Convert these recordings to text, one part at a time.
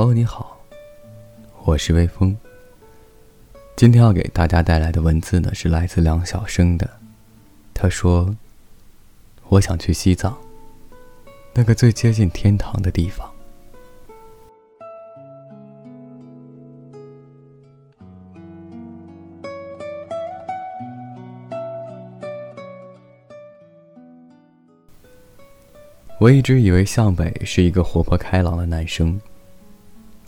朋友你好，我是微风。今天要给大家带来的文字呢，是来自梁晓声的。他说：“我想去西藏，那个最接近天堂的地方。”我一直以为向北是一个活泼开朗的男生，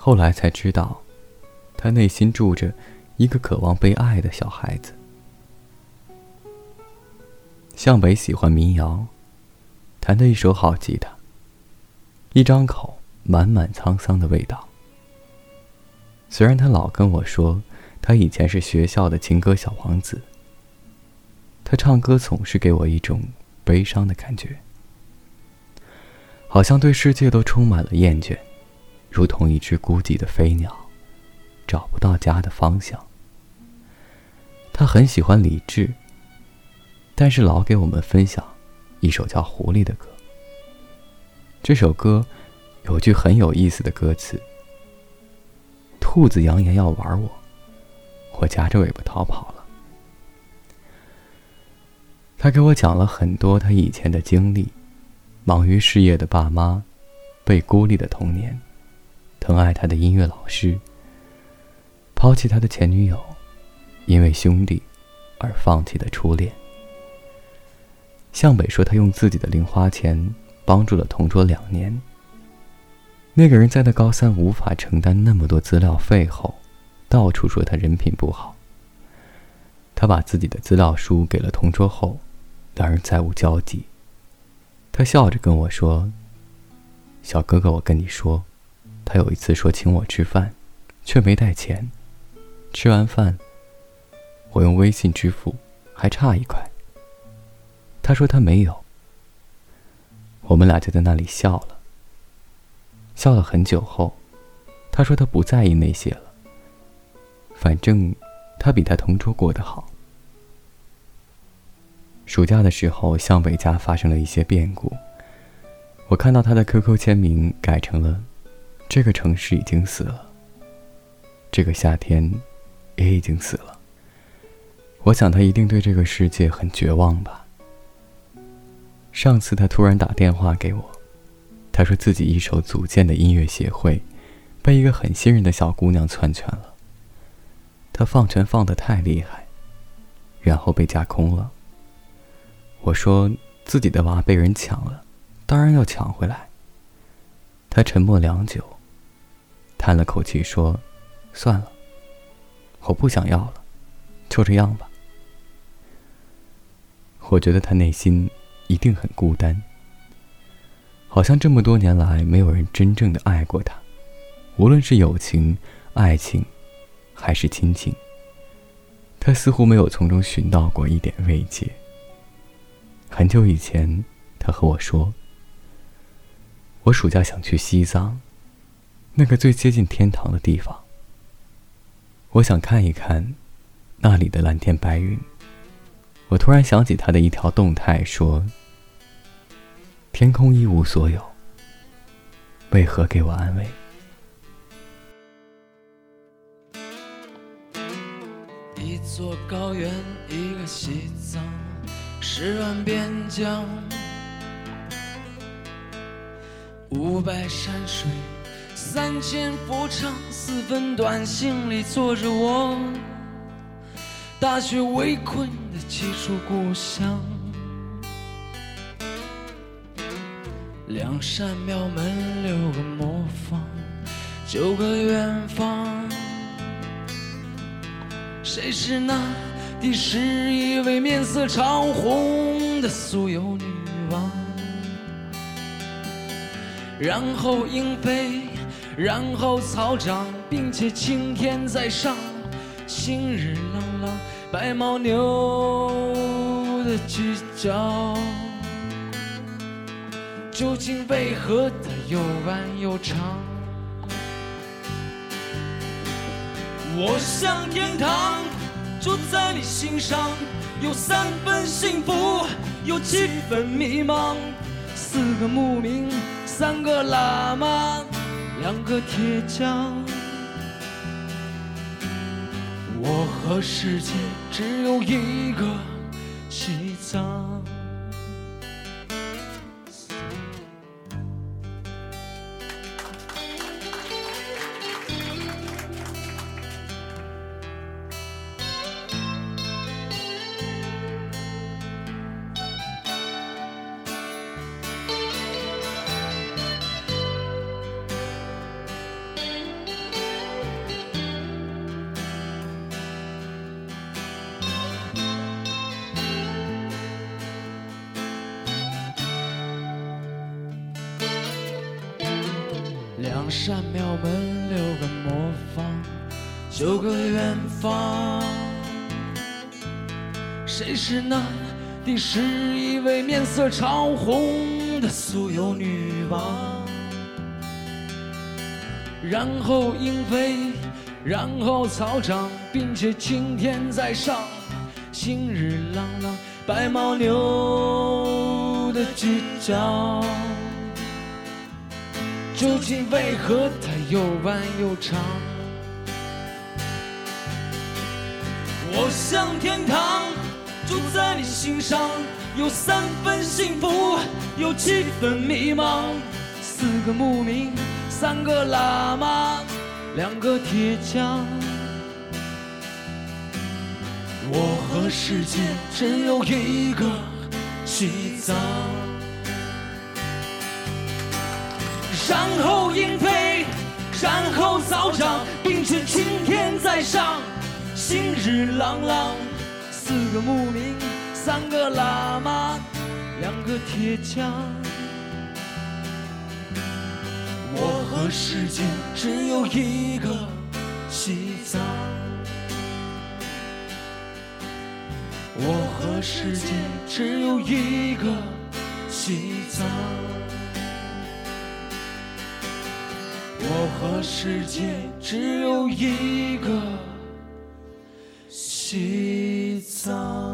后来才知道，他内心住着一个渴望被爱的小孩子。向北喜欢民谣，弹得一手好吉他，一张口满满沧桑的味道。虽然他老跟我说，他以前是学校的情歌小王子，他唱歌总是给我一种悲伤的感觉。好像对世界都充满了厌倦，如同一只孤寂的飞鸟，找不到家的方向。他很喜欢李志，但是老给我们分享一首叫《狐狸》的歌。这首歌有句很有意思的歌词：“兔子扬言要玩我，我夹着尾巴逃跑了。”他给我讲了很多他以前的经历。忙于事业的爸妈，被孤立的童年，疼爱他的音乐老师，抛弃他的前女友，因为兄弟而放弃的初恋。向北说，他用自己的零花钱帮助了同桌两年。那个人在他高三无法承担那么多资料费后，到处说他人品不好。他把自己的资料书给了同桌后，两人再无交集。他笑着跟我说：“小哥哥，我跟你说，他有一次说请我吃饭，却没带钱。吃完饭，我用微信支付，还差一块。他说他没有。我们俩就在那里笑了。笑了很久后，他说他不在意那些了。反正他比他同桌过得好。”暑假的时候，向北家发生了一些变故。我看到他的 QQ 签名改成了“这个城市已经死了，这个夏天也已经死了。”我想他一定对这个世界很绝望吧。上次他突然打电话给我，他说自己一手组建的音乐协会被一个很信任的小姑娘篡权了。他放权放得太厉害，然后被架空了。我说自己的娃被人抢了，当然要抢回来。他沉默良久，叹了口气说：“算了，我不想要了，就这样吧。”我觉得他内心一定很孤单，好像这么多年来没有人真正的爱过他，无论是友情、爱情，还是亲情，他似乎没有从中寻到过一点慰藉。很久以前，他和我说：“我暑假想去西藏，那个最接近天堂的地方。我想看一看那里的蓝天白云。”我突然想起他的一条动态，说：“天空一无所有，为何给我安慰？”一座高原，一个西藏。十万边疆，五百山水，三千佛场，四分短信里坐着我，大雪围困的几处故乡，两扇庙门，六个磨坊，九个远方，谁是那？第十一位面色潮红的酥油女王，然后鹰飞，然后草长，并且青天在上，心日朗朗，白牦牛的犄角，究竟为何它又弯又长？我向天堂。住在你心上，有三分幸福，有七分迷茫。四个牧民，三个喇嘛，两个铁匠。我和世界只有一个西藏。两扇庙门，六个磨坊，九个远方。谁是那第十一位面色潮红的酥油女王？然后鹰飞，然后草长，并且青天在上。星日朗朗，白牦牛的犄角。究竟为何它又弯又长？我向天堂，住在你心上，有三分幸福，有七分迷茫。四个牧民，三个喇嘛，两个铁匠。我和世界只有一个西藏。然后鹰飞，然后草长，并且青天在上，星日朗朗。四个牧民，三个喇嘛，两个铁匠。我和世界只有一个西藏。我和世界只有一个西藏。我和世界只有一个西藏。